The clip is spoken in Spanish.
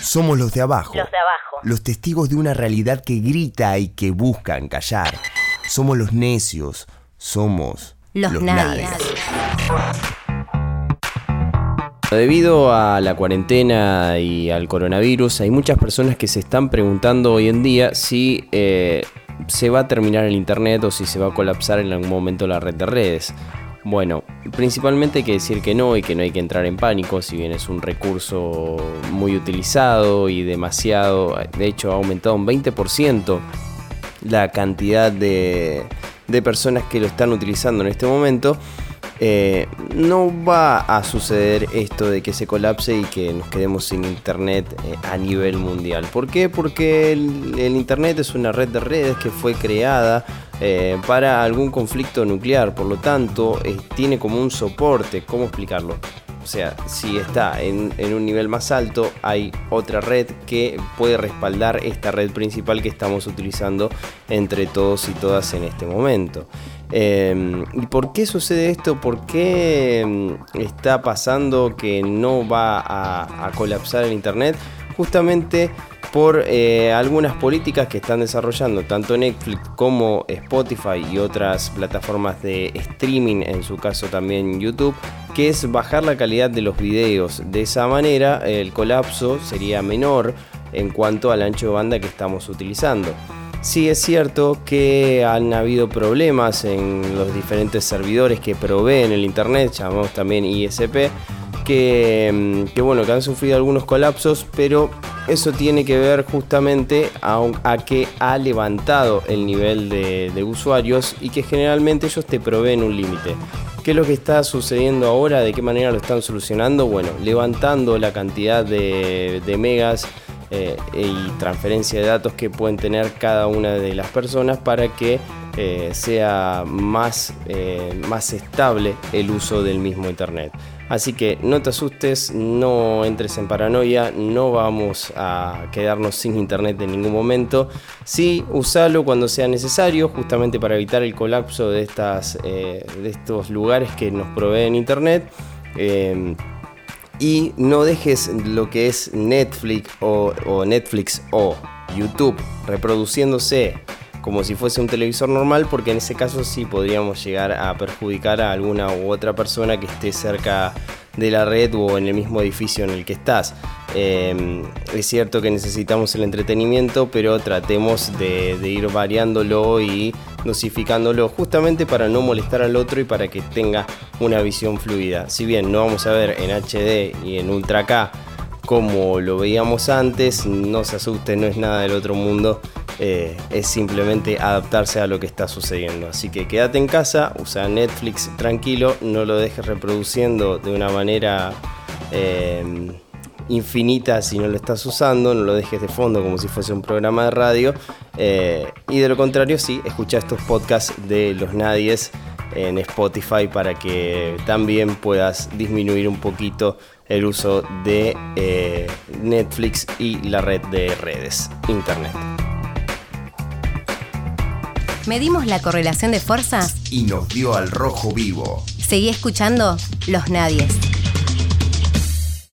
Somos los de abajo. Los de abajo. Los testigos de una realidad que grita y que buscan callar. Somos los necios. Somos Los nadies. Debido a la cuarentena y al coronavirus, hay muchas personas que se están preguntando hoy en día si eh, se va a terminar el Internet o si se va a colapsar en algún momento la red de redes. Bueno, principalmente hay que decir que no y que no hay que entrar en pánico, si bien es un recurso muy utilizado y demasiado, de hecho ha aumentado un 20% la cantidad de, de personas que lo están utilizando en este momento. Eh, no va a suceder esto de que se colapse y que nos quedemos sin internet eh, a nivel mundial. ¿Por qué? Porque el, el internet es una red de redes que fue creada eh, para algún conflicto nuclear, por lo tanto eh, tiene como un soporte, ¿cómo explicarlo? O sea, si está en, un nivel más alto, hay otra red que puede respaldar esta red principal que estamos utilizando entre todos y todas en este momento. Eh, ¿Y por qué sucede esto? ¿Por qué mm, está pasando que no va a colapsar el Internet? Justamente por eh, algunas políticas que están desarrollando tanto Netflix como Spotify y otras plataformas de streaming, en su caso también YouTube, que es bajar la calidad de los videos. De esa manera el colapso sería menor en cuanto al ancho de banda que estamos utilizando. Sí es cierto que han habido problemas en los diferentes servidores que proveen el Internet, llamamos también ISP, que, mm, que, bueno, que han sufrido algunos colapsos, pero eso tiene que ver justamente a, que ha levantado el nivel de, usuarios y que generalmente ellos te proveen un límite. ¿Qué es lo que está sucediendo ahora? ¿De qué manera lo están solucionando? Bueno, levantando la cantidad de, de megas eh, y transferencia de datos que pueden tener cada una de las personas para que eh, sea más, eh, más estable el uso del mismo Internet. Así que no te asustes, no entres en paranoia, no vamos a quedarnos sin internet en ningún momento. Sí, usalo cuando sea necesario, justamente para evitar el colapso de, estas, eh, de estos lugares que nos proveen internet. Y no dejes lo que es Netflix o Netflix o YouTube reproduciéndose como si fuese un televisor normal, porque en ese caso sí podríamos llegar a perjudicar a alguna u otra persona que esté cerca de la red o en el mismo edificio en el que estás. Eh, es cierto que necesitamos el entretenimiento, pero tratemos de, de, ir variándolo y dosificándolo justamente para no molestar al otro y para que tenga una visión fluida. Si bien no vamos a ver en HD y en Ultra K como lo veíamos antes, no se asuste, no es nada del otro mundo eh, es simplemente adaptarse a lo que está sucediendo. Así que quédate en casa, usa Netflix tranquilo, no lo dejes reproduciendo de una manera eh, infinita si no lo estás usando, no lo dejes de fondo como si fuese un programa de radio. Eh, y de lo contrario, sí, escucha estos podcasts de los nadies en Spotify para que también puedas disminuir un poquito el uso de eh, Netflix y la red de redes, Internet. Medimos la correlación de fuerzas y nos dio al rojo vivo. Seguí escuchando Los Nadies.